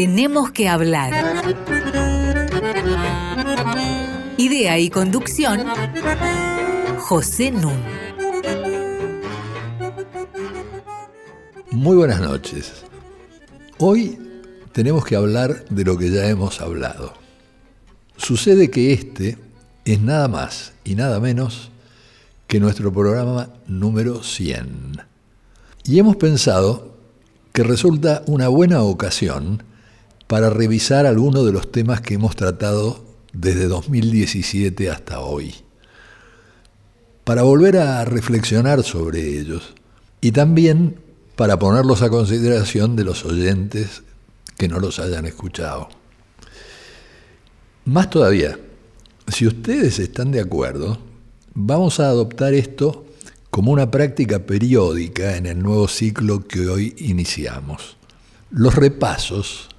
Tenemos que hablar. Idea y conducción, José Nun. Muy buenas noches. Hoy tenemos que hablar de lo que ya hemos hablado. Sucede que este es nada más y nada menos que nuestro programa número 100. Y hemos pensado que resulta una buena ocasión para revisar algunos de los temas que hemos tratado desde 2017 hasta hoy, para volver a reflexionar sobre ellos y también para ponerlos a consideración de los oyentes que no los hayan escuchado. Más todavía, si ustedes están de acuerdo, vamos a adoptar esto como una práctica periódica en el nuevo ciclo que hoy iniciamos. Los repasos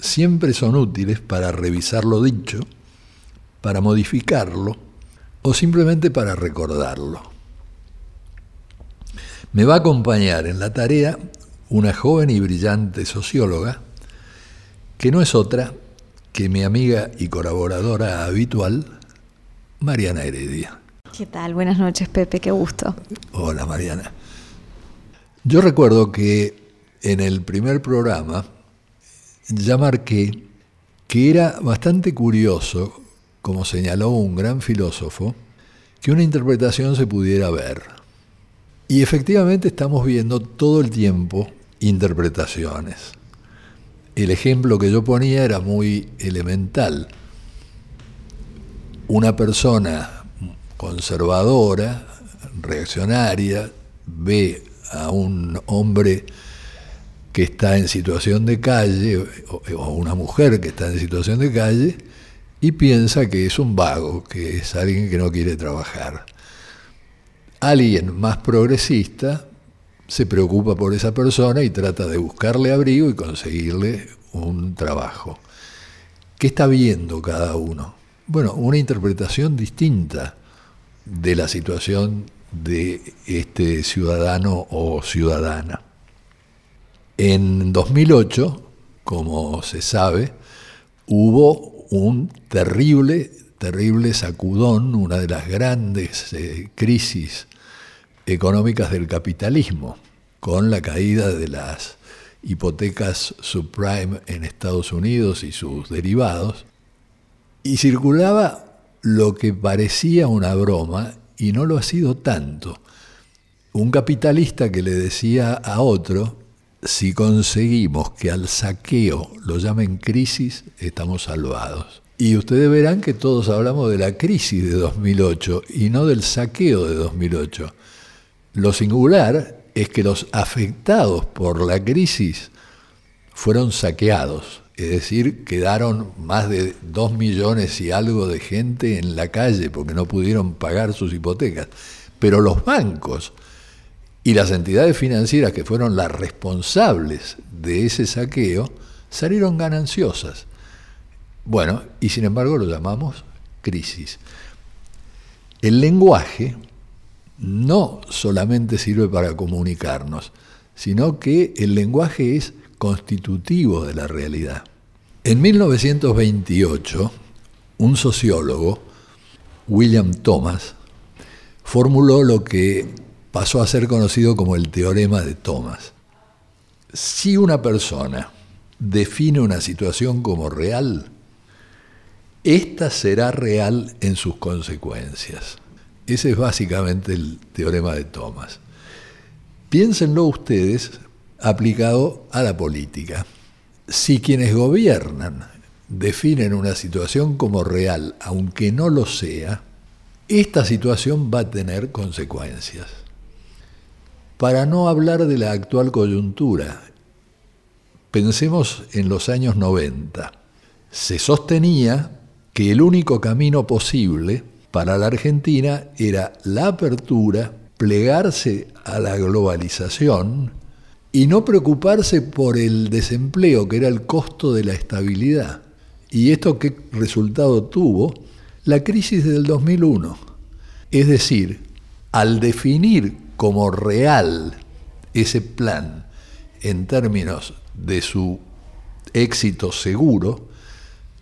siempre son útiles para revisar lo dicho, para modificarlo o simplemente para recordarlo. Me va a acompañar en la tarea una joven y brillante socióloga que no es otra que mi amiga y colaboradora habitual, Mariana Heredia. ¿Qué tal? Buenas noches, Pepe, qué gusto. Hola, Mariana. Yo recuerdo que en el primer programa ya marqué que era bastante curioso, como señaló un gran filósofo, que una interpretación se pudiera ver. Y efectivamente estamos viendo todo el tiempo interpretaciones. El ejemplo que yo ponía era muy elemental. Una persona conservadora, reaccionaria, ve a un hombre que está en situación de calle, o, una mujer que está en situación de calle, y piensa que es un vago, que es alguien que no quiere trabajar. Alguien más progresista se preocupa por esa persona y trata de buscarle abrigo y conseguirle un trabajo. ¿Qué está viendo cada uno? Bueno, una interpretación distinta de la situación de este ciudadano o ciudadana. En 2008, como se sabe, hubo un terrible, terrible sacudón, una de las grandes eh, crisis económicas del capitalismo, con la caída de las hipotecas subprime en Estados Unidos y sus derivados, y circulaba lo que parecía una broma, y no lo ha sido tanto. Un capitalista que le decía a otro, si conseguimos que al saqueo lo llamen crisis, estamos salvados. Y ustedes verán que todos hablamos de la crisis de 2008 y no del saqueo de 2008. Lo singular es que los afectados por la crisis fueron saqueados, es decir, quedaron más de dos millones y algo de gente en la calle porque no pudieron pagar sus hipotecas. Pero los bancos y las entidades financieras que fueron las responsables de ese saqueo salieron gananciosas. Bueno, y sin embargo lo llamamos crisis. El lenguaje no solamente sirve para comunicarnos, sino que el lenguaje es constitutivo de la realidad. En 1928, un sociólogo, William Thomas, formuló lo que pasó a ser conocido como el teorema de Thomas. Si una persona define una situación como real, esta será real en sus consecuencias. Ese es básicamente el teorema de Thomas. Piénsenlo ustedes aplicado a la política. Si quienes gobiernan definen una situación como real, aunque no lo sea, esta situación va a tener consecuencias. Para no hablar de la actual coyuntura, pensemos en los años 90. Se sostenía que el único camino posible para la Argentina era la apertura, plegarse a la globalización y no preocuparse por el desempleo, que era el costo de la estabilidad. ¿Y esto qué resultado tuvo? La crisis del 2001. Es decir, al definir como real ese plan en términos de su éxito seguro,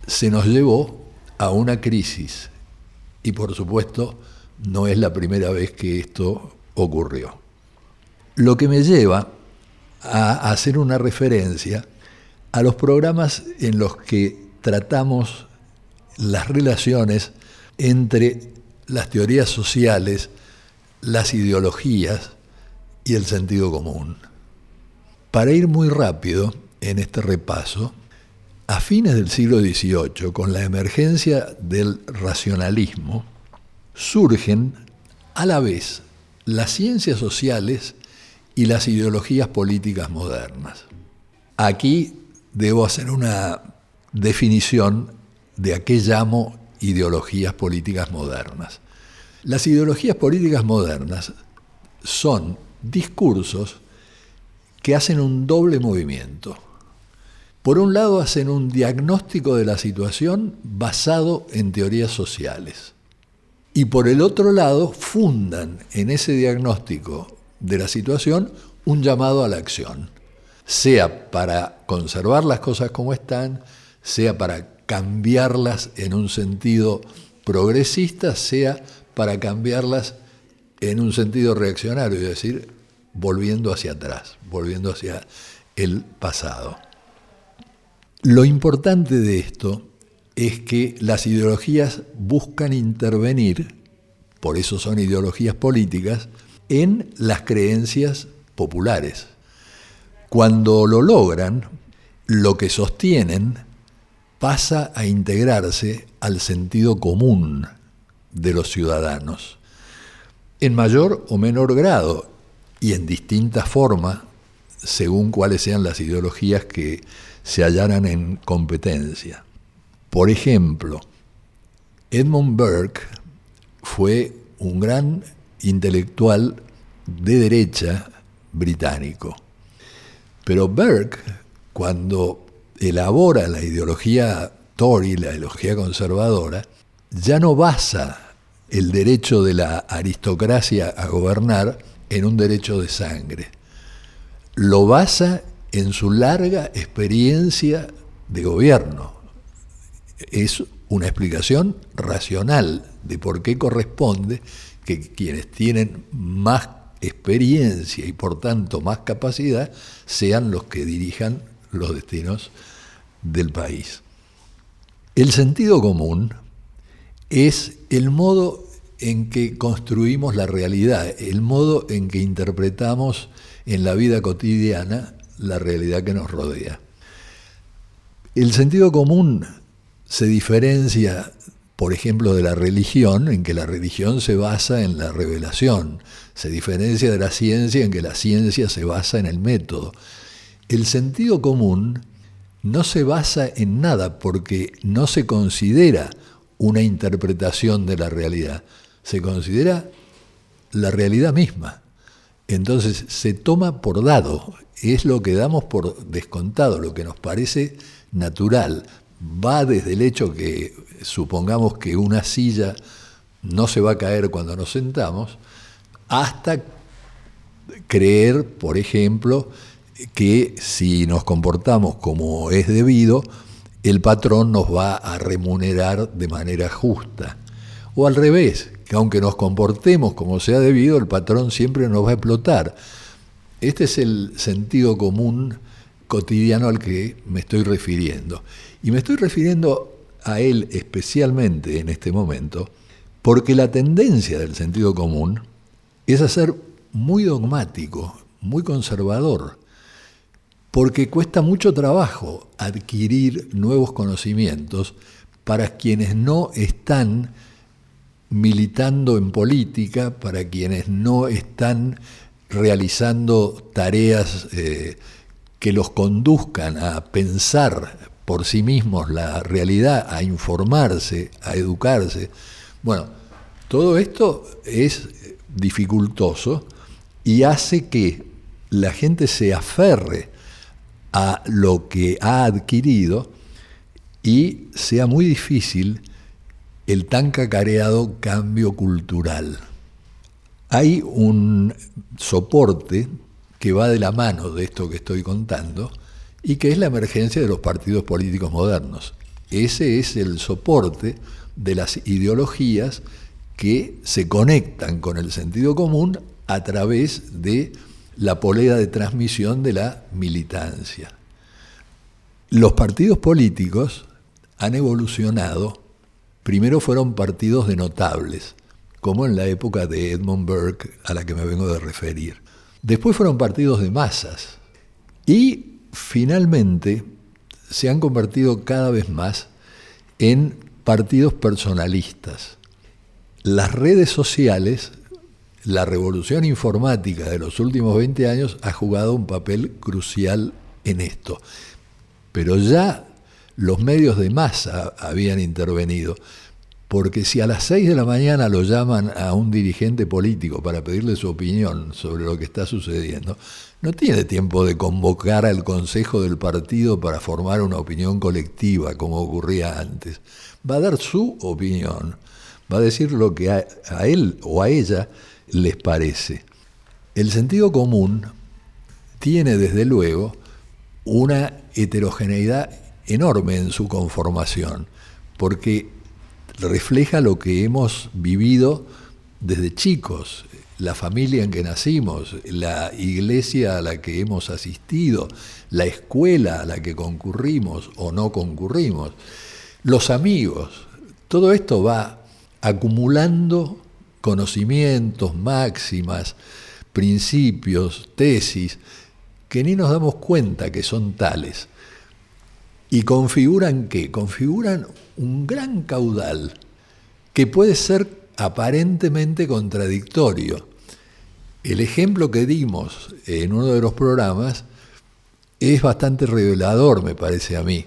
se nos llevó a una crisis. Y por supuesto, no es la primera vez que esto ocurrió. Lo que me lleva a hacer una referencia a los programas en los que tratamos las relaciones entre las teorías sociales, las ideologías y el sentido común. Para ir muy rápido en este repaso, a fines del siglo XVIII, con la emergencia del racionalismo, surgen a la vez las ciencias sociales y las ideologías políticas modernas. Aquí debo hacer una definición de a qué llamo ideologías políticas modernas. Las ideologías políticas modernas son discursos que hacen un doble movimiento. Por un lado hacen un diagnóstico de la situación basado en teorías sociales. Y por el otro lado fundan en ese diagnóstico de la situación un llamado a la acción, sea para conservar las cosas como están, sea para cambiarlas en un sentido progresista, sea para cambiarlas en un sentido reaccionario, es decir, volviendo hacia atrás, volviendo hacia el pasado. Lo importante de esto es que las ideologías buscan intervenir, por eso son ideologías políticas, en las creencias populares. Cuando lo logran, lo que sostienen pasa a integrarse al sentido común de los ciudadanos, en mayor o menor grado y en distinta forma, según cuáles sean las ideologías que se hallaran en competencia. Por ejemplo, Edmund Burke fue un gran intelectual de derecha británico. Pero Burke, cuando elabora la ideología Tory, la ideología conservadora, ya no basa el derecho de la aristocracia a gobernar en un derecho de sangre. Lo basa en su larga experiencia de gobierno. Es una explicación racional de por qué corresponde que quienes tienen más experiencia y por tanto más capacidad sean los que dirijan los destinos del país. El sentido común es el modo en que construimos la realidad, el modo en que interpretamos en la vida cotidiana la realidad que nos rodea. El sentido común se diferencia, por ejemplo, de la religión, en que la religión se basa en la revelación, se diferencia de la ciencia en que la ciencia se basa en el método. El sentido común no se basa en nada porque no se considera una interpretación de la realidad, se considera la realidad misma. Entonces se toma por dado, es lo que damos por descontado, lo que nos parece natural. Va desde el hecho que supongamos que una silla no se va a caer cuando nos sentamos, hasta creer, por ejemplo, que si nos comportamos como es debido, el patrón nos va a remunerar de manera justa. O al revés, que aunque nos comportemos como sea debido, el patrón siempre nos va a explotar. Este es el sentido común cotidiano al que me estoy refiriendo. Y me estoy refiriendo a él especialmente en este momento, porque la tendencia del sentido común es a ser muy dogmático, muy conservador, porque cuesta mucho trabajo adquirir nuevos conocimientos para quienes no están militando en política, para quienes no están realizando tareas eh, que los conduzcan a pensar por sí mismos la realidad, a informarse, a educarse. Bueno, todo esto es dificultoso y hace que la gente se aferre a lo que ha adquirido y sea muy difícil el tan cacareado cambio cultural. Hay un soporte que va de la mano de esto que estoy contando y que es la emergencia de los partidos políticos modernos. Ese es el soporte de las ideologías que se conectan con el sentido común a través de la polea de transmisión de la militancia. Los partidos políticos han evolucionado, primero fueron partidos de notables, como en la época de Edmund Burke a la que me vengo de referir. Después fueron partidos de masas y finalmente se han convertido cada vez más en partidos personalistas. Las redes sociales, la revolución informática de los últimos 20 años ha jugado un papel crucial en esto. Pero ya los medios de masa habían intervenido. Porque si a las 6 de la mañana lo llaman a un dirigente político para pedirle su opinión sobre lo que está sucediendo, no tiene tiempo de convocar al consejo del partido para formar una opinión colectiva como ocurría antes. Va a dar su opinión, va a decir lo que a, él o a ella les parece. El sentido común tiene desde luego una heterogeneidad enorme en su conformación, porque refleja lo que hemos vivido desde chicos, la familia en que nacimos, la iglesia a la que hemos asistido, la escuela a la que concurrimos o no concurrimos, los amigos, todo esto va acumulando conocimientos, máximas, principios, tesis, que ni nos damos cuenta que son tales. ¿Y configuran qué? Configuran un gran caudal que puede ser aparentemente contradictorio. El ejemplo que dimos en uno de los programas es bastante revelador, me parece a mí.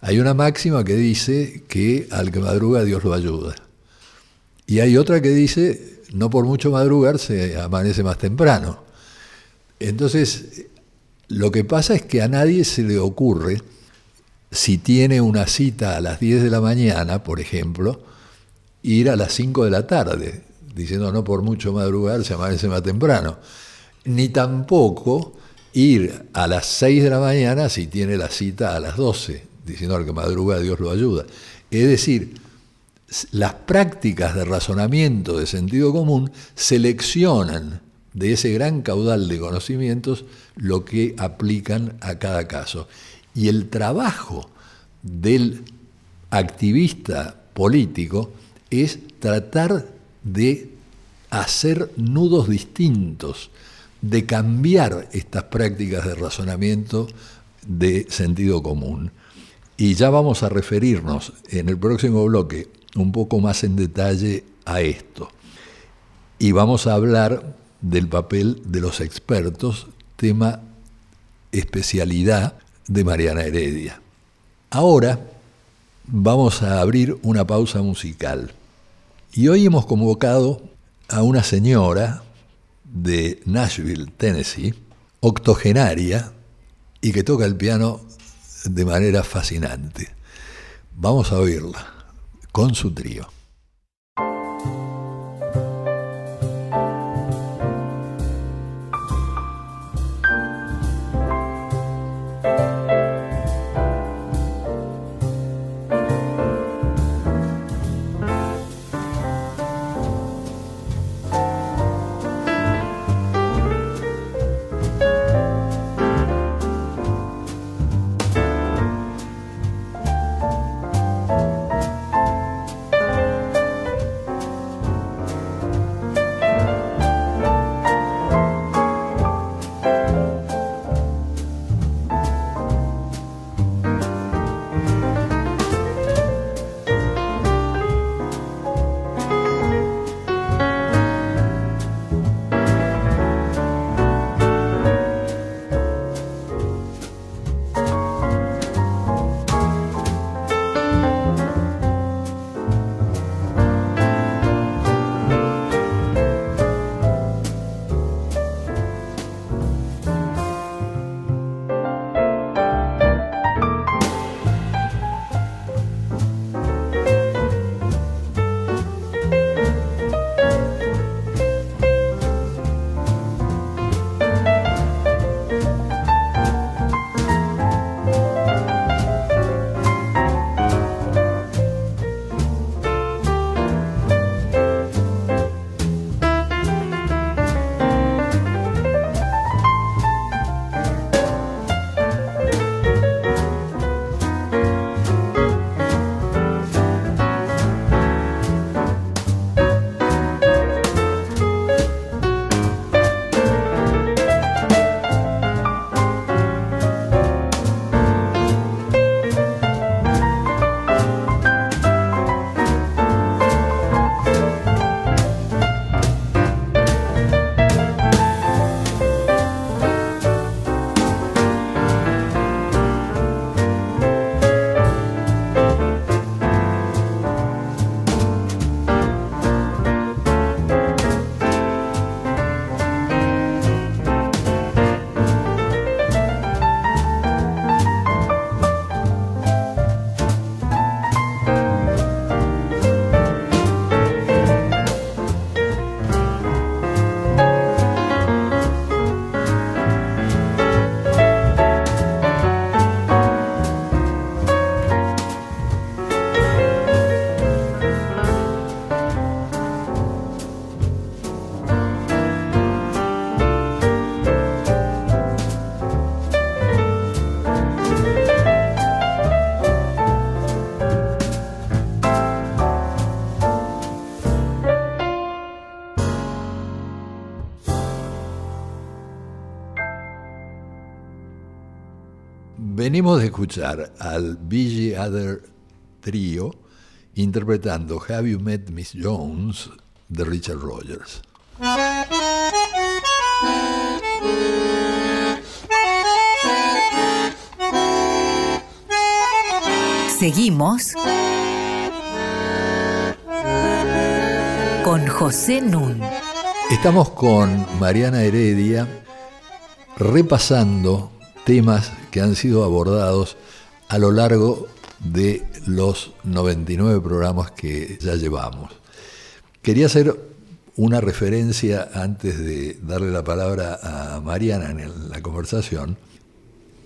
Hay una máxima que dice que al que madruga Dios lo ayuda. Y hay otra que dice, no por mucho madrugar se amanece más temprano. Entonces, lo que pasa es que a nadie se le ocurre si tiene una cita a las 10 de la mañana, por ejemplo, ir a las 5 de la tarde, diciendo no por mucho madrugar se amanece más temprano, ni tampoco ir a las 6 de la mañana si tiene la cita a las 12, diciendo al que madruga Dios lo ayuda. Es decir, las prácticas de razonamiento de sentido común seleccionan de ese gran caudal de conocimientos lo que aplican a cada caso. Y el trabajo del activista político es tratar de hacer nudos distintos, de cambiar estas prácticas de razonamiento de sentido común. Y ya vamos a referirnos en el próximo bloque un poco más en detalle a esto. Y vamos a hablar del papel de los expertos, tema especialidad de Mariana Heredia. Ahora vamos a abrir una pausa musical. Y hoy hemos convocado a una señora de Nashville, Tennessee, octogenaria, y que toca el piano de manera fascinante. Vamos a oírla con su trío. Venimos de escuchar al Billy Other Trio interpretando Have You Met Miss Jones de Richard Rogers. Seguimos con José Nun. Estamos con Mariana Heredia repasando temas que han sido abordados a lo largo de los 99 programas que ya llevamos. Quería hacer una referencia antes de darle la palabra a Mariana en la conversación.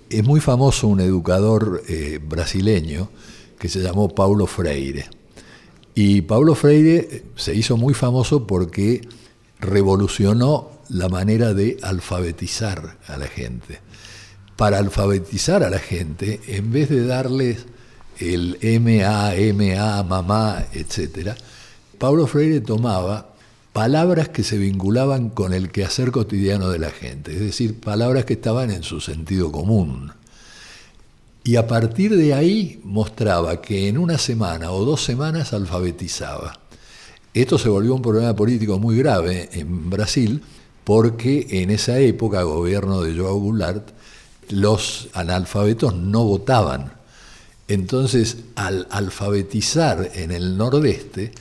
Es muy famoso un educador eh, brasileño que se llamó Paulo Freire. Y Paulo Freire se hizo muy famoso porque revolucionó la manera de alfabetizar a la gente. Para alfabetizar a la gente, en vez de darles el MA, MA, mamá, etc., Pablo Freire tomaba palabras que se vinculaban con el quehacer cotidiano de la gente, es decir, palabras que estaban en su sentido común. Y a partir de ahí mostraba que en una semana o dos semanas alfabetizaba. Esto se volvió un problema político muy grave en Brasil porque en esa época, gobierno de Joao Goulart, los analfabetos no votaban. Entonces, al alfabetizar en el nordeste,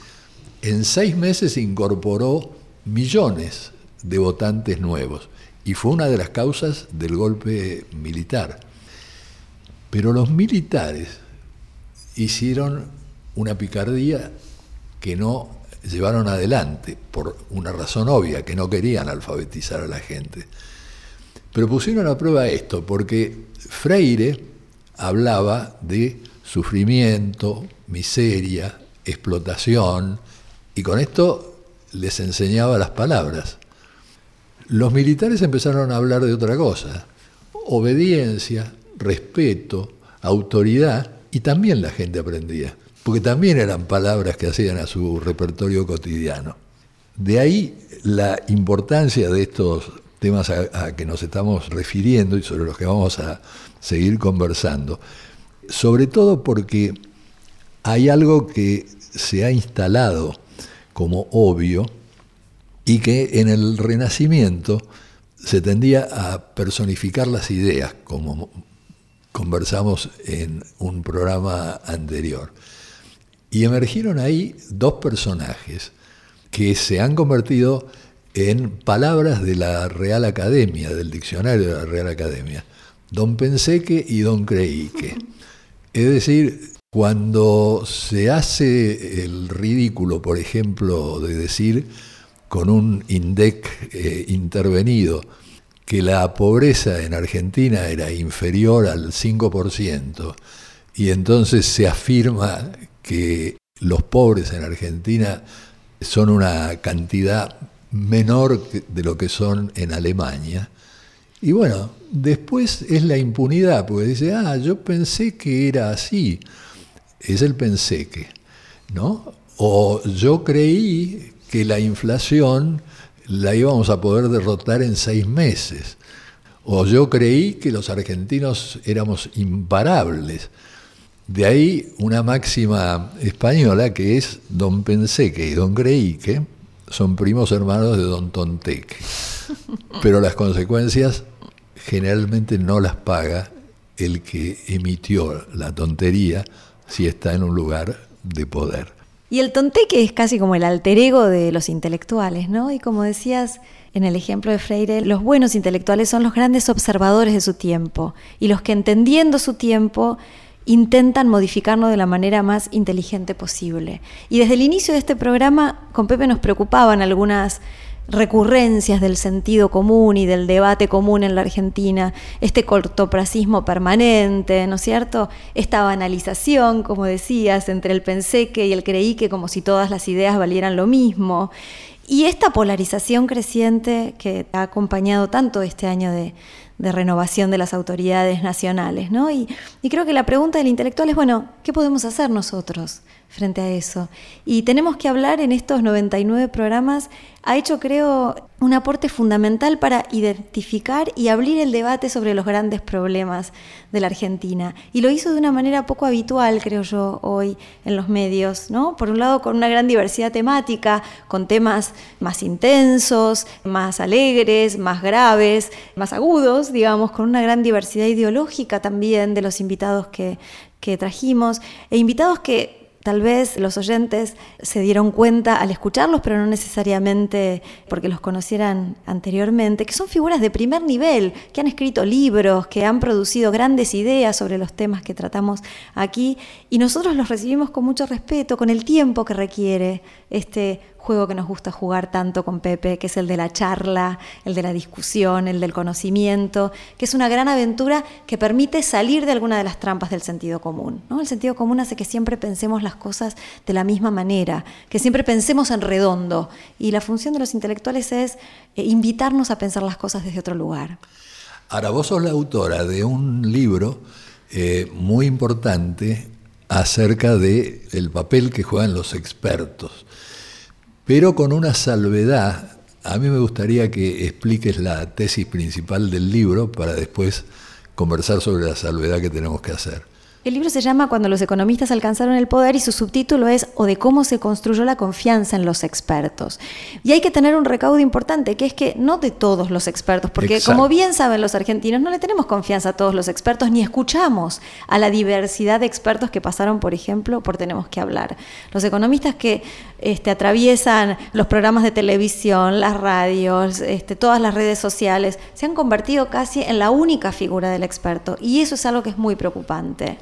en seis meses incorporó millones de votantes nuevos y fue una de las causas del golpe militar. Pero los militares hicieron una picardía que no llevaron adelante, por una razón obvia, que no querían alfabetizar a la gente. Pero pusieron a prueba esto, porque Freire hablaba de sufrimiento, miseria, explotación, y con esto les enseñaba las palabras. Los militares empezaron a hablar de otra cosa, obediencia, respeto, autoridad, y también la gente aprendía porque también eran palabras que hacían a su repertorio cotidiano. De ahí la importancia de estos temas a, que nos estamos refiriendo y sobre los que vamos a seguir conversando, sobre todo porque hay algo que se ha instalado como obvio y que en el Renacimiento se tendía a personificar las ideas, como conversamos en un programa anterior. Y emergieron ahí dos personajes que se han convertido en palabras de la Real Academia, del diccionario de la Real Academia, don Penseque y don Creíque. Es decir, cuando se hace el ridículo, por ejemplo, de decir con un INDEC eh, intervenido que la pobreza en Argentina era inferior al 5%, y entonces se afirma que los pobres en Argentina son una cantidad menor de lo que son en Alemania. Y bueno, después es la impunidad, porque dice, ah, yo pensé que era así. Es el pensé que, ¿no? O yo creí que la inflación la íbamos a poder derrotar en seis meses. O yo creí que los argentinos éramos imparables. De ahí una máxima española que es Don Penseque y Don Creíque son primos hermanos de Don Tonteque. Pero las consecuencias generalmente no las paga el que emitió la tontería si está en un lugar de poder. Y el tonteque es casi como el alter ego de los intelectuales, ¿no? Y como decías en el ejemplo de Freire, los buenos intelectuales son los grandes observadores de su tiempo y los que entendiendo su tiempo intentan modificarnos de la manera más inteligente posible. Y desde el inicio de este programa, con Pepe nos preocupaban algunas recurrencias del sentido común y del debate común en la Argentina, este cortopracismo permanente, ¿no es cierto? Esta banalización, como decías, entre el penseque y el creíque, como si todas las ideas valieran lo mismo. Y esta polarización creciente que ha acompañado tanto este año de, de renovación de las autoridades nacionales. ¿no? Y, y creo que la pregunta del intelectual es, bueno, ¿qué podemos hacer nosotros? Frente a eso. Y tenemos que hablar en estos 99 programas, ha hecho creo un aporte fundamental para identificar y abrir el debate sobre los grandes problemas de la Argentina. Y lo hizo de una manera poco habitual, creo yo, hoy en los medios, ¿no? Por un lado, con una gran diversidad temática, con temas más intensos, más alegres, más graves, más agudos, digamos, con una gran diversidad ideológica también de los invitados que, que trajimos, e invitados que Tal vez los oyentes se dieron cuenta al escucharlos, pero no necesariamente porque los conocieran anteriormente, que son figuras de primer nivel, que han escrito libros, que han producido grandes ideas sobre los temas que tratamos aquí, y nosotros los recibimos con mucho respeto, con el tiempo que requiere este juego que nos gusta jugar tanto con Pepe, que es el de la charla, el de la discusión, el del conocimiento, que es una gran aventura que permite salir de alguna de las trampas del sentido común. ¿no? El sentido común hace que siempre pensemos las cosas de la misma manera, que siempre pensemos en redondo. Y la función de los intelectuales es eh, invitarnos a pensar las cosas desde otro lugar. Ahora, vos sos la autora de un libro eh, muy importante acerca del el papel que juegan los expertos pero con una salvedad. A mí me gustaría que expliques la tesis principal del libro para después conversar sobre la salvedad que tenemos que hacer. El libro se llama Cuando los economistas alcanzaron el poder y su subtítulo es O de cómo se construyó la confianza en los expertos. Y hay que tener un recaudo importante, que es que no de todos los expertos, porque como bien saben los argentinos, no le tenemos confianza a todos los expertos, ni escuchamos a la diversidad de expertos que pasaron, por ejemplo, por Tenemos que hablar. Los economistas que este, atraviesan los programas de televisión, las radios, este, todas las redes sociales, se han convertido casi en la única figura del experto. Y eso es algo que es muy preocupante.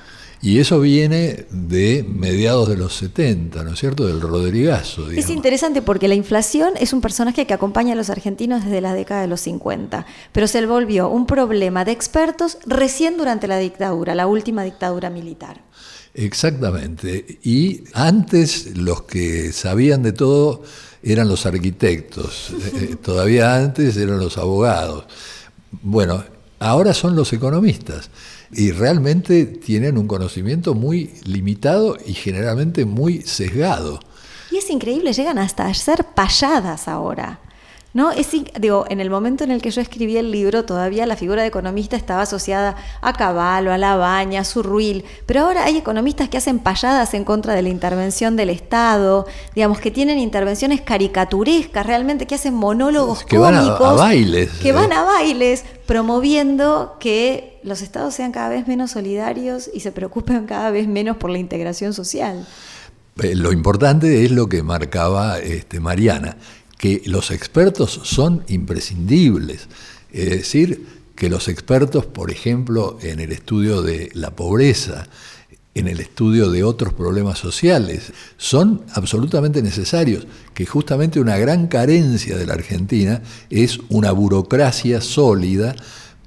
Y eso viene de mediados de los 70, ¿no es cierto? Del Rodrigazo. Es interesante porque la inflación es un personaje que acompaña a los argentinos desde la década de los 50, pero se volvió un problema de expertos recién durante la dictadura, la última dictadura militar. Exactamente. Y antes los que sabían de todo eran los arquitectos, eh, todavía antes eran los abogados. Bueno, ahora son los economistas y realmente tienen un conocimiento muy limitado y generalmente muy sesgado. Y es increíble, llegan hasta ser payadas ahora. ¿No? Es, digo, en el momento en el que yo escribí el libro, todavía la figura de economista estaba asociada a Caballo, a La Baña, a Surruil, pero ahora hay economistas que hacen payadas en contra de la intervención del Estado, digamos, que tienen intervenciones caricaturescas, realmente, que hacen monólogos que van a, bailes. Que van a bailes, promoviendo que los estados sean cada vez menos solidarios y se preocupen cada vez menos por la integración social. Eh, lo importante es lo que marcaba este, Mariana, que los expertos son imprescindibles. Es decir, que los expertos, por ejemplo, en el estudio de la pobreza, en el estudio de otros problemas sociales, son absolutamente necesarios, que justamente una gran carencia de la Argentina es una burocracia sólida,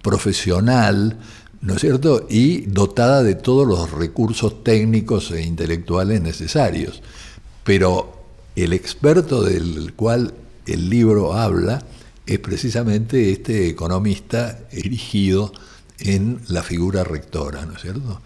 profesional, ¿no es cierto?, y dotada de todos los recursos técnicos e intelectuales necesarios. Pero el experto del cual el libro habla es precisamente este economista erigido en la figura rectora, ¿no es cierto?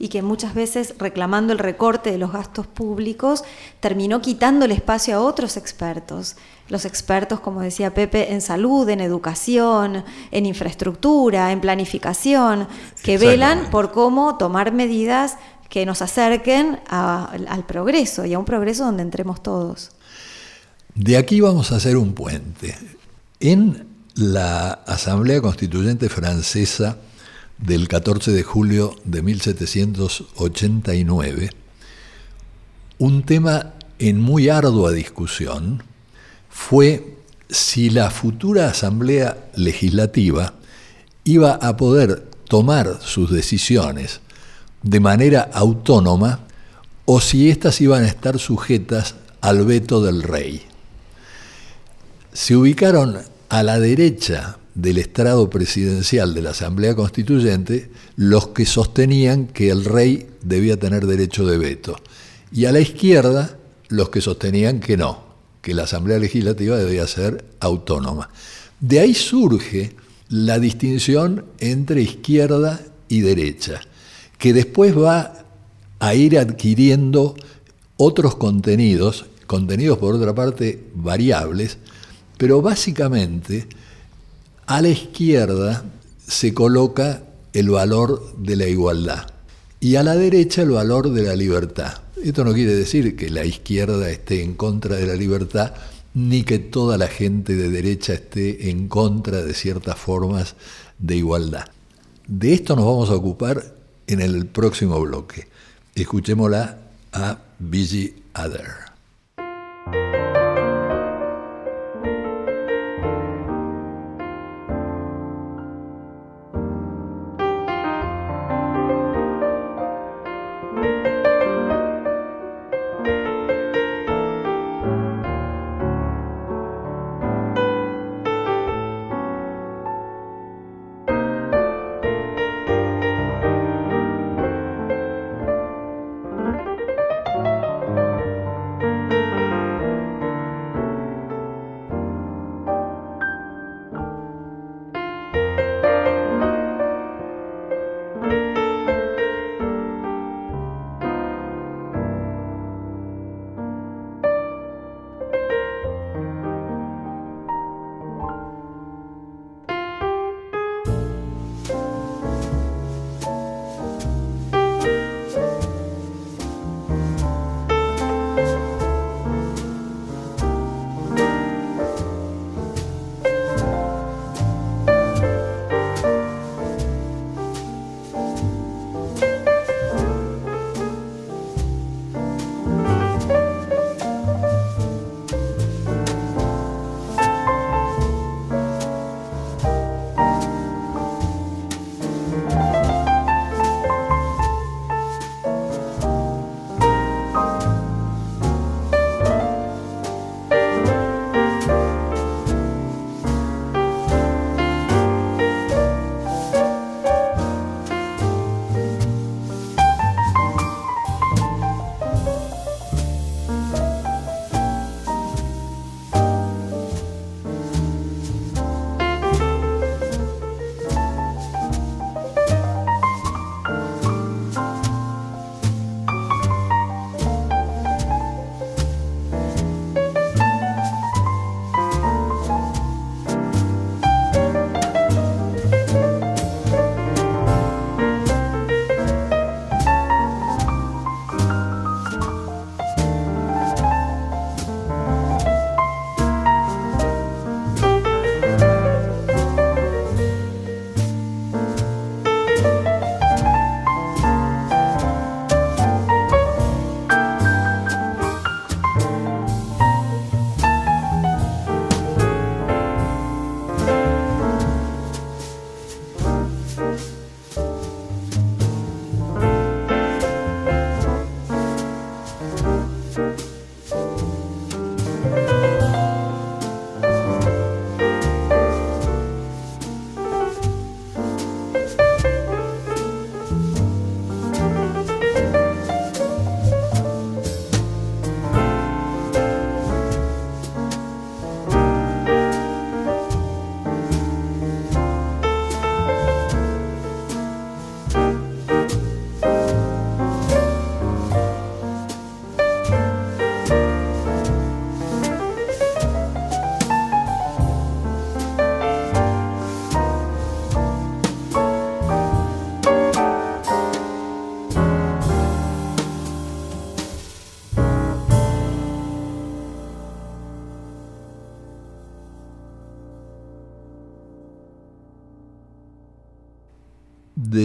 y que muchas veces reclamando el recorte de los gastos públicos terminó quitando el espacio a otros expertos. Los expertos, como decía Pepe, en salud, en educación, en infraestructura, en planificación, que velan por cómo tomar medidas que nos acerquen al progreso y a un progreso donde entremos todos. De aquí vamos a hacer un puente. En la Asamblea Constituyente Francesa del 14 de julio de 1789, un tema en muy ardua discusión fue si la futura Asamblea Legislativa iba a poder tomar sus decisiones de manera autónoma o si éstas iban a estar sujetas al veto del rey. Se ubicaron a la derecha del estrado presidencial de la Asamblea Constituyente los que sostenían que el rey debía tener derecho de veto y a la izquierda los que sostenían que no, que la Asamblea Legislativa debía ser autónoma. De ahí surge la distinción entre izquierda y derecha, que después va a ir adquiriendo otros contenidos, contenidos por otra parte variables, pero básicamente a la izquierda se coloca el valor de la igualdad y a la derecha el valor de la libertad. Esto no quiere decir que la izquierda esté en contra de la libertad, ni que toda la gente de derecha esté en contra de ciertas formas de igualdad. De esto nos vamos a ocupar en el próximo bloque. Escuchémosla a Busy Other.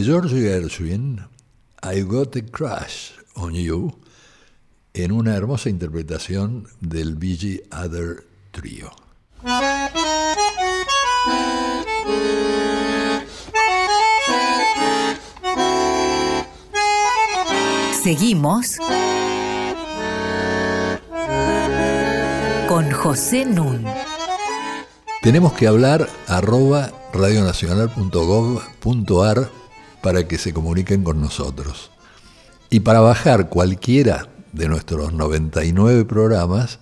George Gershwin, I Got a Crush on You, en una hermosa interpretación del BG Other Trio. Seguimos con José Nun. Tenemos que hablar arroba radionacional.gov.ar para que se comuniquen con nosotros. Y para bajar cualquiera de nuestros 99 programas,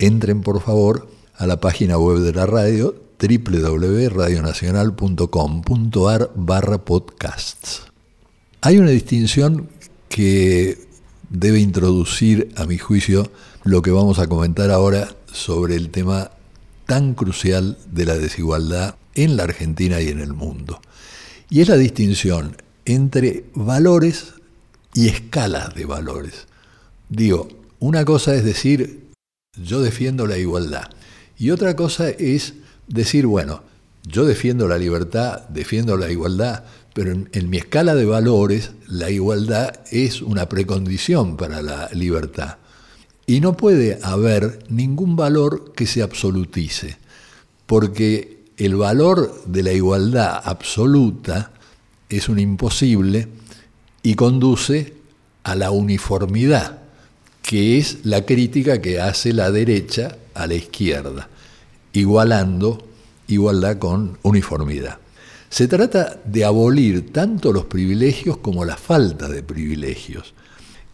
entren por favor a la página web de la radio www.radionacional.com.ar barra podcasts. Hay una distinción que debe introducir, a mi juicio, lo que vamos a comentar ahora sobre el tema tan crucial de la desigualdad en la Argentina y en el mundo. Y es la distinción entre valores y escalas de valores. Digo, una cosa es decir, yo defiendo la igualdad, y otra cosa es decir, bueno, yo defiendo la libertad, defiendo la igualdad, pero en, mi escala de valores la igualdad es una precondición para la libertad. Y no puede haber ningún valor que se absolutice, porque el valor de la igualdad absoluta es un imposible y conduce a la uniformidad, que es la crítica que hace la derecha a la izquierda, igualando igualdad con uniformidad. Se trata de abolir tanto los privilegios como la falta de privilegios.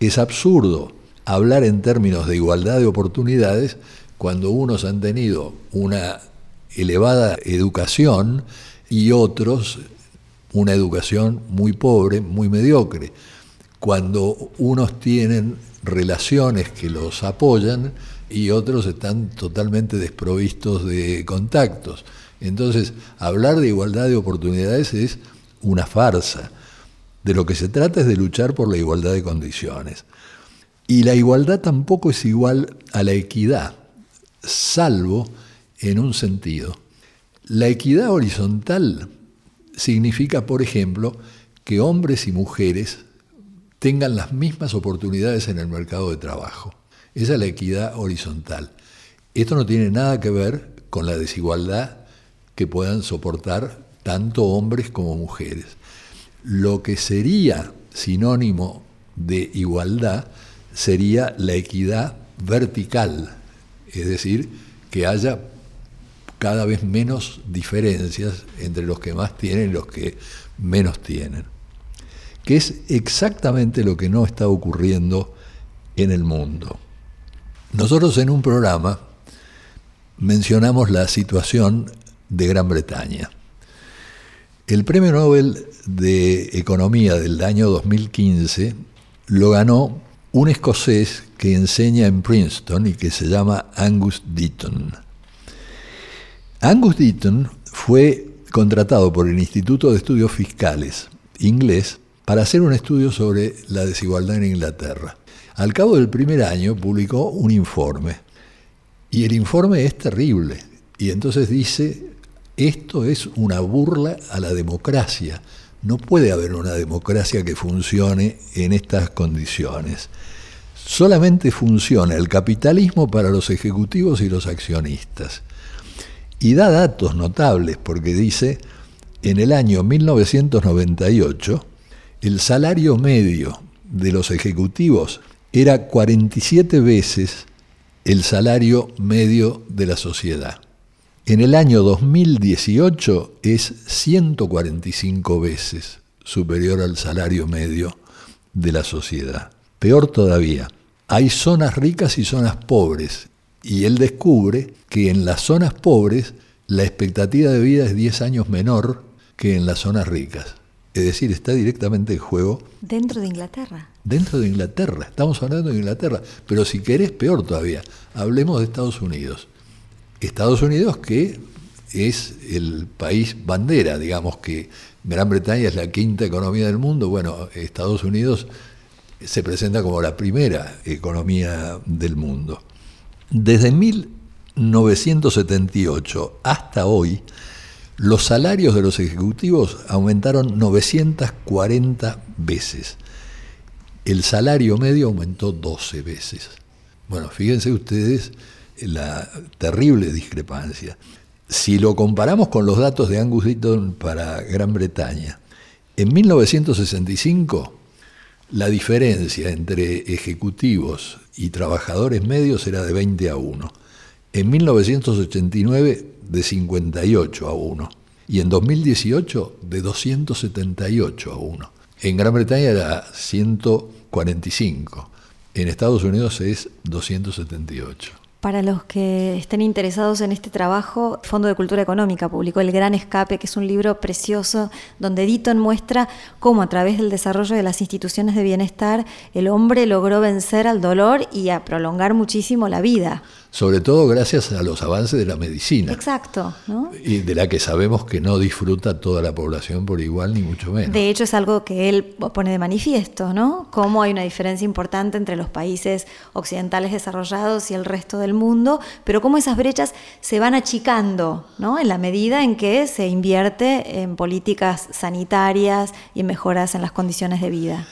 Es absurdo hablar en términos de igualdad de oportunidades cuando unos han tenido una elevada educación y otros una educación muy pobre, muy mediocre. Cuando unos tienen relaciones que los apoyan y otros están totalmente desprovistos de contactos. Entonces, hablar de igualdad de oportunidades es una farsa. De lo que se trata es de luchar por la igualdad de condiciones. Y la igualdad tampoco es igual a la equidad, salvo en un sentido. La equidad horizontal significa, por ejemplo, que hombres y mujeres tengan las mismas oportunidades en el mercado de trabajo. Esa es la equidad horizontal. Esto no tiene nada que ver con la desigualdad que puedan soportar tanto hombres como mujeres. Lo que sería sinónimo de igualdad sería la equidad vertical, es decir, que haya cada vez menos diferencias entre los que más tienen y los que menos tienen, que es exactamente lo que no está ocurriendo en el mundo. Nosotros en un programa mencionamos la situación de Gran Bretaña. El Premio Nobel de Economía del año 2015 lo ganó un escocés que enseña en Princeton y que se llama Angus Deaton. Angus Deaton fue contratado por el Instituto de Estudios Fiscales inglés para hacer un estudio sobre la desigualdad en Inglaterra. Al cabo del primer año publicó un informe y el informe es terrible y entonces dice esto es una burla a la democracia. No puede haber una democracia que funcione en estas condiciones. Solamente funciona el capitalismo para los ejecutivos y los accionistas. Y da datos notables porque dice, en el año 1998, el salario medio de los ejecutivos era 47 veces el salario medio de la sociedad. En el año 2018 es 145 veces superior al salario medio de la sociedad. Peor todavía, hay zonas ricas y zonas pobres, y él descubre que en las zonas pobres la expectativa de vida es 10 años menor que en las zonas ricas. Es decir, está directamente en juego. Dentro de Inglaterra. Dentro de Inglaterra, estamos hablando de Inglaterra, pero si querés peor todavía, hablemos de Estados Unidos. Estados Unidos que es el país bandera, digamos que Gran Bretaña es la quinta economía del mundo, bueno, Estados Unidos se presenta como la primera economía del mundo. Desde 1978 hasta hoy, los salarios de los ejecutivos aumentaron 940 veces. El salario medio aumentó 12 veces. Bueno, fíjense ustedes la terrible discrepancia. Si lo comparamos con los datos de Angus Deaton para Gran Bretaña, en 1965 la diferencia entre ejecutivos y trabajadores medios era de 20 a 1. En 1989 de 58 a 1. Y en 2018 de 278 a 1. En Gran Bretaña era 145. En Estados Unidos es 278. Para los que estén interesados en este trabajo, Fondo de Cultura Económica publicó El Gran Escape, que es un libro precioso donde Ditton muestra cómo a través del desarrollo de las instituciones de bienestar el hombre logró vencer al dolor y a prolongar muchísimo la vida sobre todo gracias a los avances de la medicina. Exacto, ¿no? Y de la que sabemos que no disfruta toda la población por igual, ni mucho menos. De hecho, es algo que él pone de manifiesto, ¿no? Cómo hay una diferencia importante entre los países occidentales desarrollados y el resto del mundo, pero cómo esas brechas se van achicando, ¿no? En la medida en que se invierte en políticas sanitarias y en mejoras en las condiciones de vida.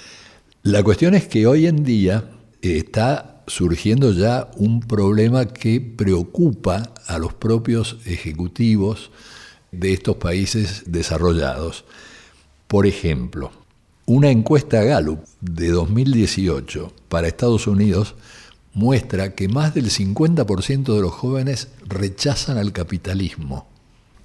La cuestión es que hoy en día está surgiendo ya un problema que preocupa a los propios ejecutivos de estos países desarrollados. Por ejemplo, una encuesta Gallup de 2018 para Estados Unidos muestra que más del 50% de los jóvenes rechazan al capitalismo.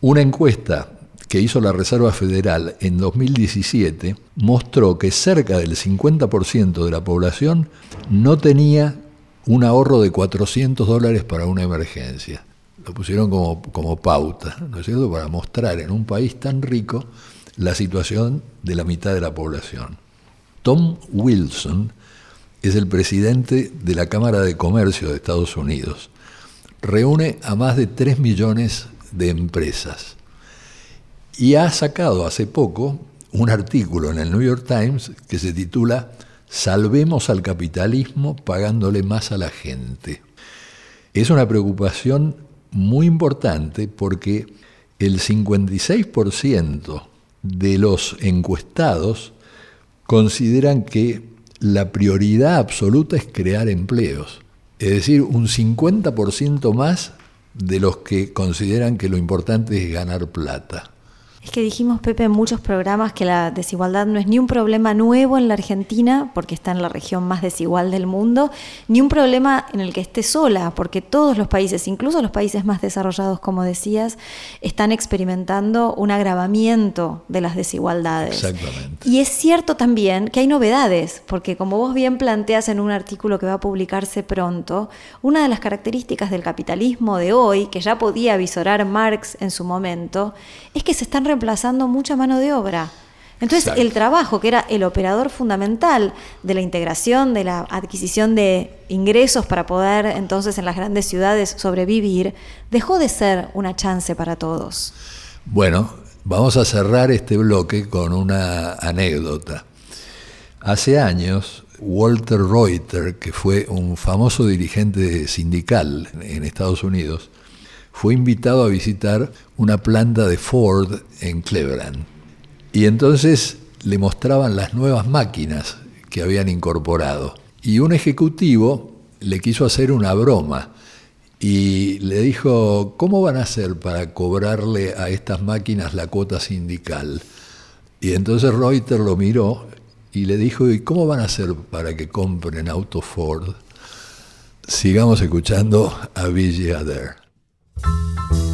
Una encuesta que hizo la Reserva Federal en 2017 mostró que cerca del 50% de la población no tenía un ahorro de 400 dólares para una emergencia. Lo pusieron como, como pauta, ¿no es cierto?, para mostrar en un país tan rico la situación de la mitad de la población. Tom Wilson es el presidente de la Cámara de Comercio de Estados Unidos. Reúne a más de 3 millones de empresas y ha sacado hace poco un artículo en el New York Times que se titula Salvemos al capitalismo pagándole más a la gente. Es una preocupación muy importante porque el 56% de los encuestados consideran que la prioridad absoluta es crear empleos. Es decir, un 50% más de los que consideran que lo importante es ganar plata. Es que dijimos, Pepe, en muchos programas que la desigualdad no es ni un problema nuevo en la Argentina, porque está en la región más desigual del mundo, ni un problema en el que esté sola, porque todos los países, incluso los países más desarrollados, como decías, están experimentando un agravamiento de las desigualdades. Exactamente. Y es cierto también que hay novedades, porque como vos bien planteas en un artículo que va a publicarse pronto, una de las características del capitalismo de hoy, que ya podía visorar Marx en su momento, es que se están reemplazando mucha mano de obra. Entonces el trabajo, que era el operador fundamental de la integración, de la adquisición de ingresos para poder entonces en las grandes ciudades sobrevivir, dejó de ser una chance para todos. Bueno, vamos a cerrar este bloque con una anécdota. Hace años, Walter Reuter, que fue un famoso dirigente sindical en Estados Unidos, fue invitado a visitar una planta de Ford en Cleveland. Y entonces le mostraban las nuevas máquinas que habían incorporado. Y un ejecutivo le quiso hacer una broma y le dijo, ¿cómo van a hacer para cobrarle a estas máquinas la cuota sindical? Y entonces Reuter lo miró y le dijo, ¿y cómo van a hacer para que compren auto Ford? Sigamos escuchando a Billy Adair. you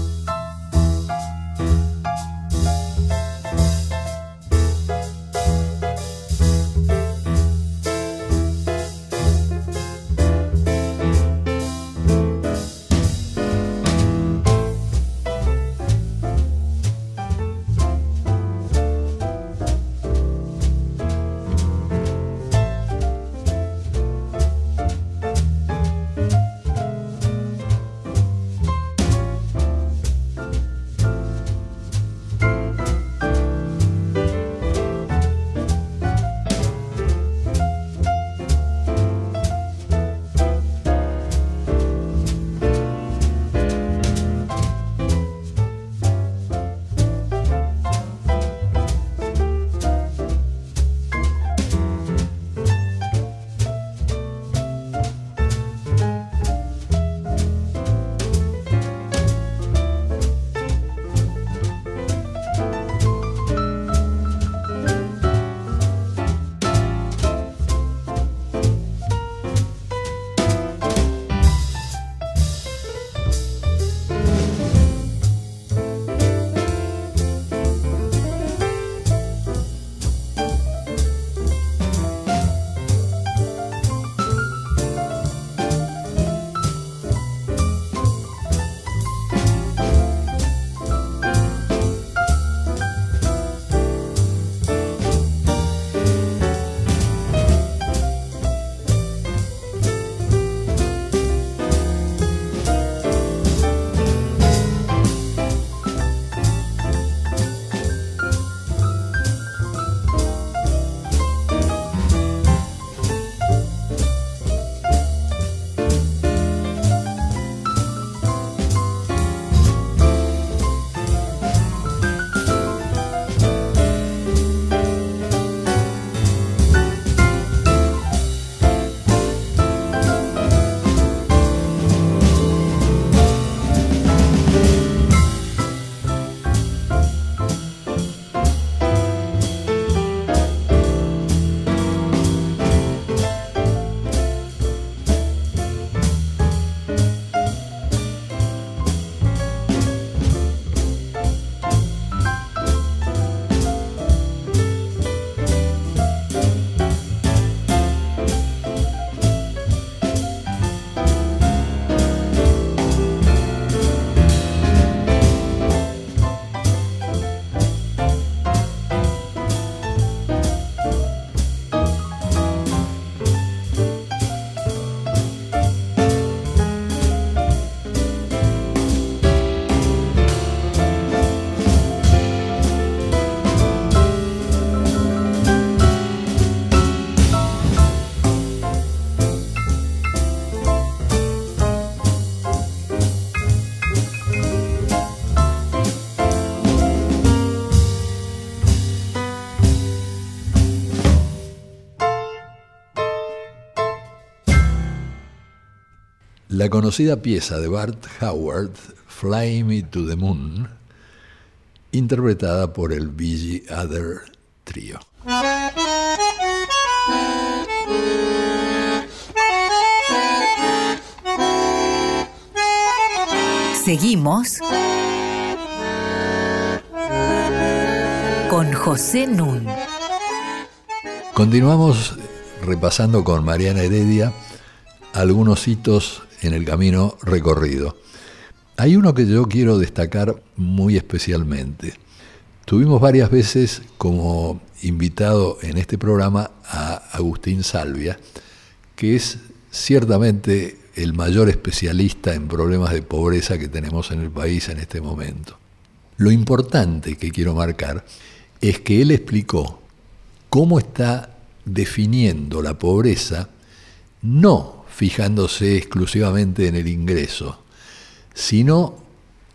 la conocida pieza de Bart Howard, Fly Me to the Moon, interpretada por el Billy Other Trio. Seguimos con José Nun. Continuamos repasando con Mariana Heredia algunos hitos en el camino recorrido. Hay uno que yo quiero destacar muy especialmente. Tuvimos varias veces como invitado en este programa a Agustín Salvia, que es ciertamente el mayor especialista en problemas de pobreza que tenemos en el país en este momento. Lo importante que quiero marcar es que él explicó cómo está definiendo la pobreza, no fijándose exclusivamente en el ingreso, sino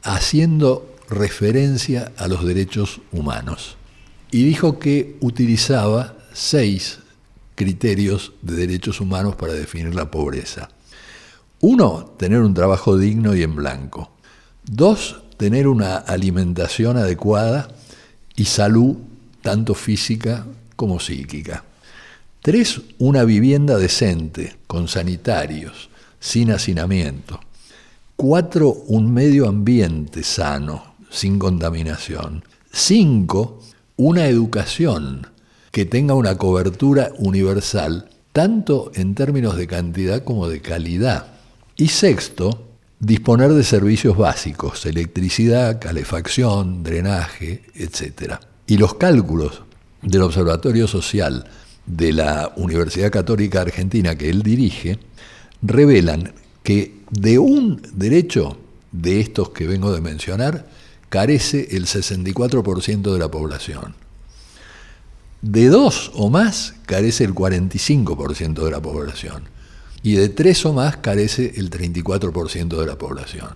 haciendo referencia a los derechos humanos. Y dijo que utilizaba seis criterios de derechos humanos para definir la pobreza. Uno, tener un trabajo digno y en blanco. Dos, tener una alimentación adecuada y salud tanto física como psíquica. Tres, una vivienda decente, con sanitarios, sin hacinamiento. Cuatro, un medio ambiente sano, sin contaminación. Cinco, una educación que tenga una cobertura universal, tanto en términos de cantidad como de calidad. Y sexto, disponer de servicios básicos, electricidad, calefacción, drenaje, etc. Y los cálculos del Observatorio Social de la Universidad Católica Argentina que él dirige revelan que de un derecho de estos que vengo de mencionar carece el 64% de la población. De dos o más carece el 45% de la población y de tres o más carece el 34% de la población.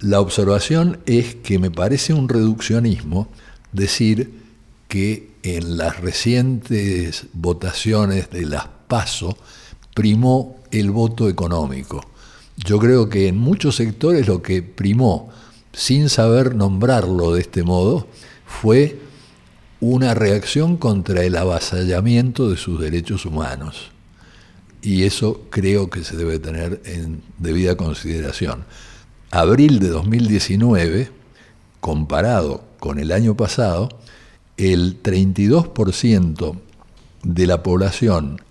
La observación es que me parece un reduccionismo decir que en las recientes votaciones de las PASO primó el voto económico. Yo creo que en muchos sectores lo que primó, sin saber nombrarlo de este modo, fue una reacción contra el avasallamiento de sus derechos humanos y eso creo que se debe tener en debida consideración. Abril de 2019, comparado con el año pasado, el 32% de la población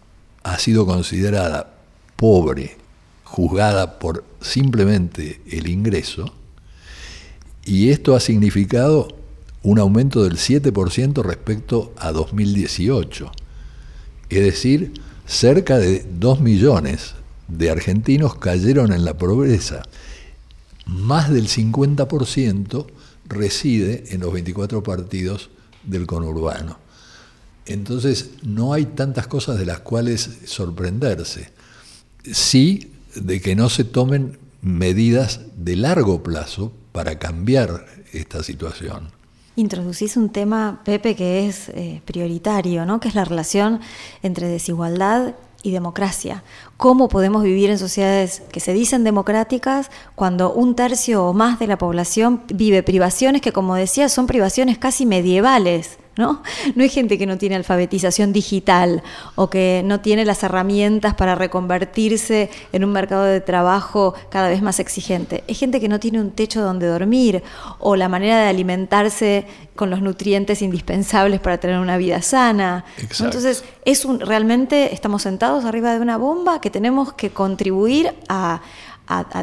ha sido considerada pobre, juzgada por simplemente el ingreso, y esto ha significado un aumento del 7% respecto a 2018. Es decir, cerca de 2 millones de argentinos cayeron en la pobreza. Más del 50% reside en los 24 partidos del conurbano. Entonces no hay tantas cosas de las cuales sorprenderse. Sí de que no se tomen medidas de largo plazo para cambiar esta situación. Introducís un tema, Pepe, que es eh, prioritario, ¿no? que es la relación entre desigualdad y democracia. ¿Cómo podemos vivir en sociedades que se dicen democráticas cuando un tercio o más de la población vive privaciones que, como decía, son privaciones casi medievales? ¿No? No hay gente que no tiene alfabetización digital o que no tiene las herramientas para reconvertirse en un mercado de trabajo cada vez más exigente. Es gente que no tiene un techo donde dormir o la manera de alimentarse con los nutrientes indispensables para tener una vida sana. Entonces, es un, realmente estamos sentados arriba de una bomba que tenemos que contribuir a,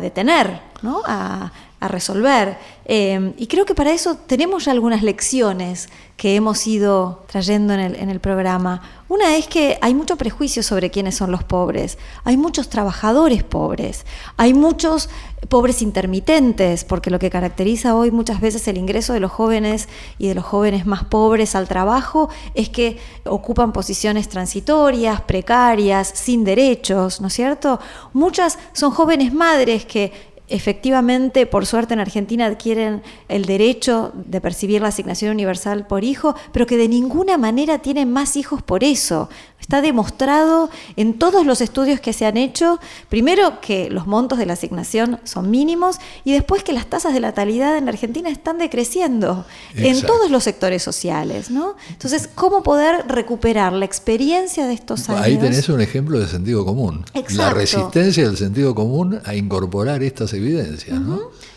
detener, ¿no? a, a resolver. Eh, y creo que para eso tenemos ya algunas lecciones que hemos ido trayendo en el, en el, programa. Una es que hay mucho prejuicio sobre quiénes son los pobres. Hay muchos trabajadores pobres. Hay muchos pobres intermitentes, porque lo que caracteriza hoy muchas veces el ingreso de los jóvenes y de los jóvenes más pobres al trabajo es que ocupan posiciones transitorias, precarias, sin derechos, ¿no es cierto? Muchas son jóvenes madres que efectivamente, por suerte en Argentina adquieren el derecho de percibir la asignación universal por hijo, pero que de ninguna manera tienen más hijos por eso. Está demostrado en todos los estudios que se han hecho, primero que los montos de la asignación son mínimos y después que las tasas de natalidad en Argentina están decreciendo en todos los sectores sociales. ¿no? Entonces, ¿cómo poder recuperar la experiencia de estos años? Ahí tenés un ejemplo de sentido común. La resistencia del sentido común a incorporar estas evidencias.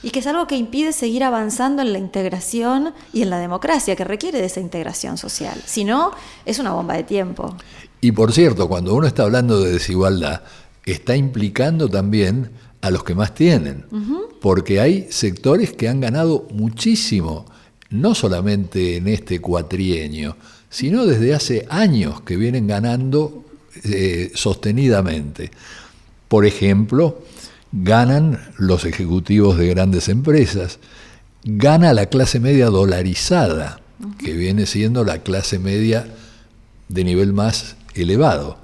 Y que es algo que impide seguir avanzando en la integración y en la democracia, que requiere de esa integración social. Si no, es una bomba de tiempo. Y por cierto, cuando uno está hablando de desigualdad, está implicando también a los que más tienen, porque hay sectores que han ganado muchísimo, no solamente en este cuatrienio, sino desde hace años que vienen ganando eh, sostenidamente. Por ejemplo, ganan los ejecutivos de grandes empresas, gana la clase media dolarizada, que viene siendo la clase media de nivel más elevado.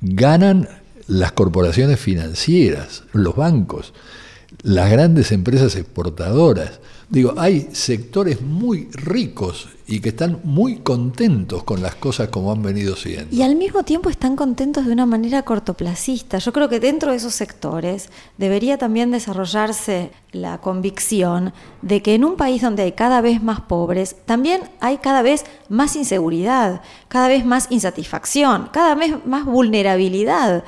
Ganan las corporaciones financieras, los bancos, las grandes empresas exportadoras. Digo, hay sectores muy ricos y que están muy contentos con las cosas como han venido siendo. Y al mismo tiempo están contentos de una manera cortoplacista. Yo creo que dentro de esos sectores debería también desarrollarse la convicción de que en un país donde hay cada vez más pobres, también hay cada vez más inseguridad, cada vez más insatisfacción, cada vez más vulnerabilidad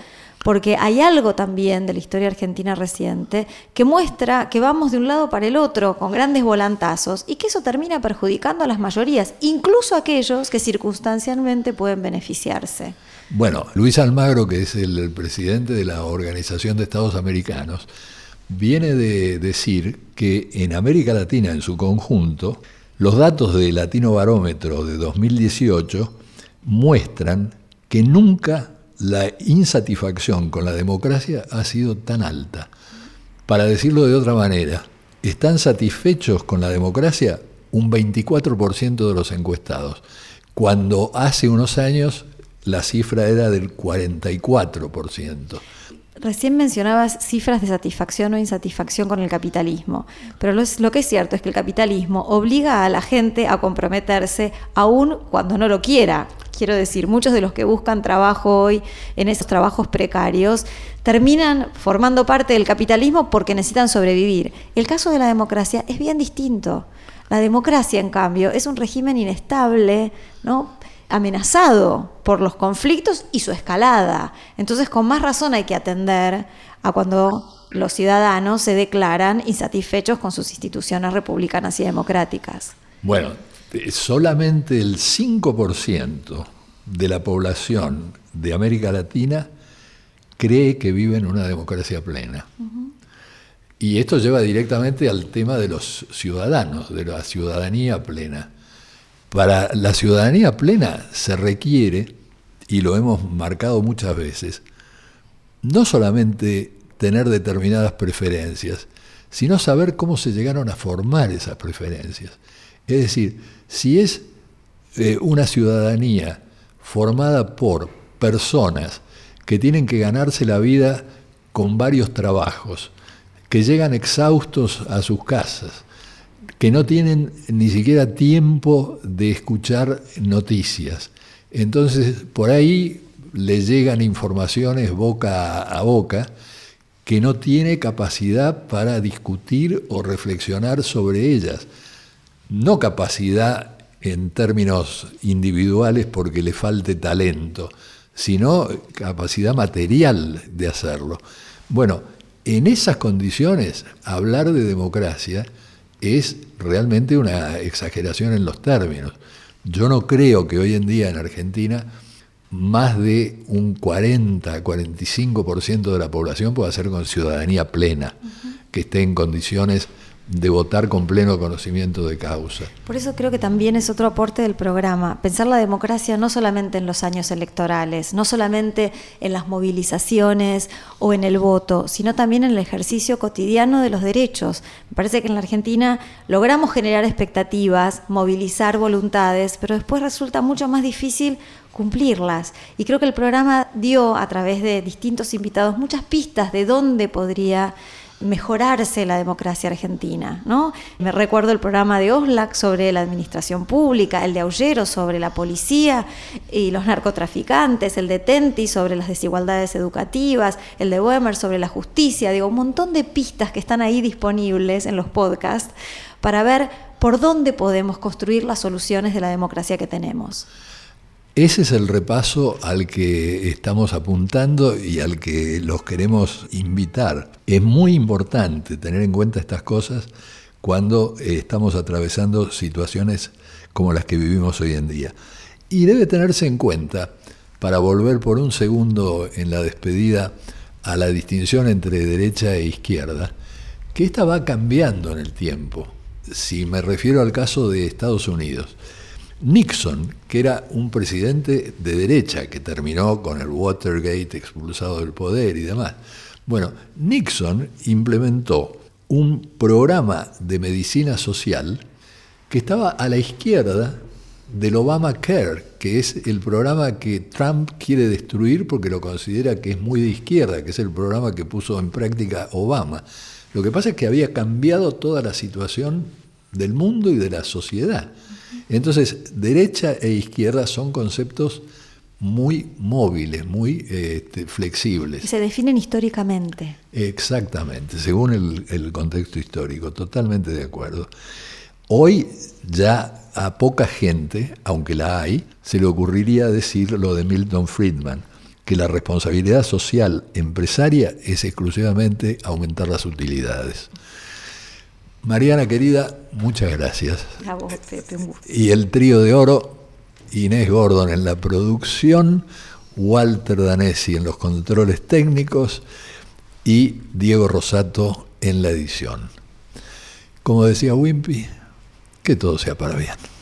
porque hay algo también de la historia argentina reciente que muestra que vamos de un lado para el otro con grandes volantazos y que eso termina perjudicando a las mayorías, incluso a aquellos que circunstancialmente pueden beneficiarse. Bueno, Luis Almagro, que es el presidente de la Organización de Estados Americanos, viene de decir que en América Latina en su conjunto, los datos de Latino Barómetro de 2018 muestran que nunca la insatisfacción con la democracia ha sido tan alta. Para decirlo de otra manera, están satisfechos con la democracia un 24% de los encuestados, cuando hace unos años la cifra era del 44%. Recién mencionabas cifras de satisfacción o insatisfacción con el capitalismo, pero lo, que es cierto es que el capitalismo obliga a la gente a comprometerse aún cuando no lo quiera. Quiero decir, muchos de los que buscan trabajo hoy en esos trabajos precarios terminan formando parte del capitalismo porque necesitan sobrevivir. El caso de la democracia es bien distinto. La democracia, en cambio, es un régimen inestable, ¿no? Amenazado por los conflictos y su escalada. Entonces, con más razón hay que atender a cuando los ciudadanos se declaran insatisfechos con sus instituciones republicanas y democráticas. Bueno, solamente el 5% de la población de América Latina cree que vive en una democracia plena. Y esto lleva directamente al tema de los ciudadanos, de la ciudadanía plena. Para la ciudadanía plena se requiere, y lo hemos marcado muchas veces, no solamente tener determinadas preferencias, sino saber cómo se llegaron a formar esas preferencias. Es decir, si es eh, una ciudadanía formada por personas que tienen que ganarse la vida con varios trabajos, que llegan exhaustos a sus casas, que no tienen ni siquiera tiempo de escuchar noticias. Entonces, por ahí les llegan informaciones boca a boca que no tiene capacidad para discutir o reflexionar sobre ellas no capacidad en términos individuales porque le falte talento, sino capacidad material de hacerlo. Bueno, en esas condiciones, hablar de democracia es realmente una exageración en los términos. Yo no creo que hoy en día en Argentina más de un 40, 45% de la población pueda ser con ciudadanía plena, que esté en condiciones de votar con pleno conocimiento de causa. Por eso creo que también es otro aporte del programa, pensar la democracia no solamente en los años electorales, no solamente en las movilizaciones o en el voto, sino también en el ejercicio cotidiano de los derechos. Me parece que en la Argentina logramos generar expectativas, movilizar voluntades, pero después resulta mucho más difícil cumplirlas. Y creo que el programa dio a través de distintos invitados muchas pistas de dónde podría mejorarse la democracia argentina. ¿no? Me recuerdo el programa de Oslak sobre la administración pública, el de Aullero sobre la policía y los narcotraficantes, el de Tenti sobre las desigualdades educativas, el de Wemer sobre la justicia, digo, un montón de pistas que están ahí disponibles en los podcasts para ver por dónde podemos construir las soluciones de la democracia que tenemos. Ese es el repaso al que estamos apuntando y al que los queremos invitar. Es muy importante tener en cuenta estas cosas cuando eh, estamos atravesando situaciones como las que vivimos hoy en día. Y debe tenerse en cuenta, para volver por un segundo en la despedida a la distinción entre derecha e izquierda, que esta va cambiando en el tiempo. Si me refiero al caso de Estados Unidos, Nixon, que era un presidente de derecha que terminó con el Watergate expulsado del poder y demás. Bueno, Nixon implementó un programa de medicina social que estaba a la izquierda del Obamacare, que es el programa que Trump quiere destruir porque lo considera que es muy de izquierda, que es el programa que puso en práctica Obama. Lo que pasa es que había cambiado toda la situación del mundo y de la sociedad. Entonces, derecha e izquierda son conceptos muy móviles, muy este, flexibles. se definen históricamente. Exactamente, según el, contexto histórico, totalmente de acuerdo. Hoy ya a poca gente, aunque la hay, se le ocurriría decir lo de Milton Friedman, que la responsabilidad social empresaria es exclusivamente aumentar las utilidades. Mariana querida, muchas gracias. A vos, Pepe, un gusto. Y el trío de oro, Inés Gordon en la producción, Walter Danesi en los controles técnicos y Diego Rosato en la edición. Como decía Wimpy, que todo sea para bien.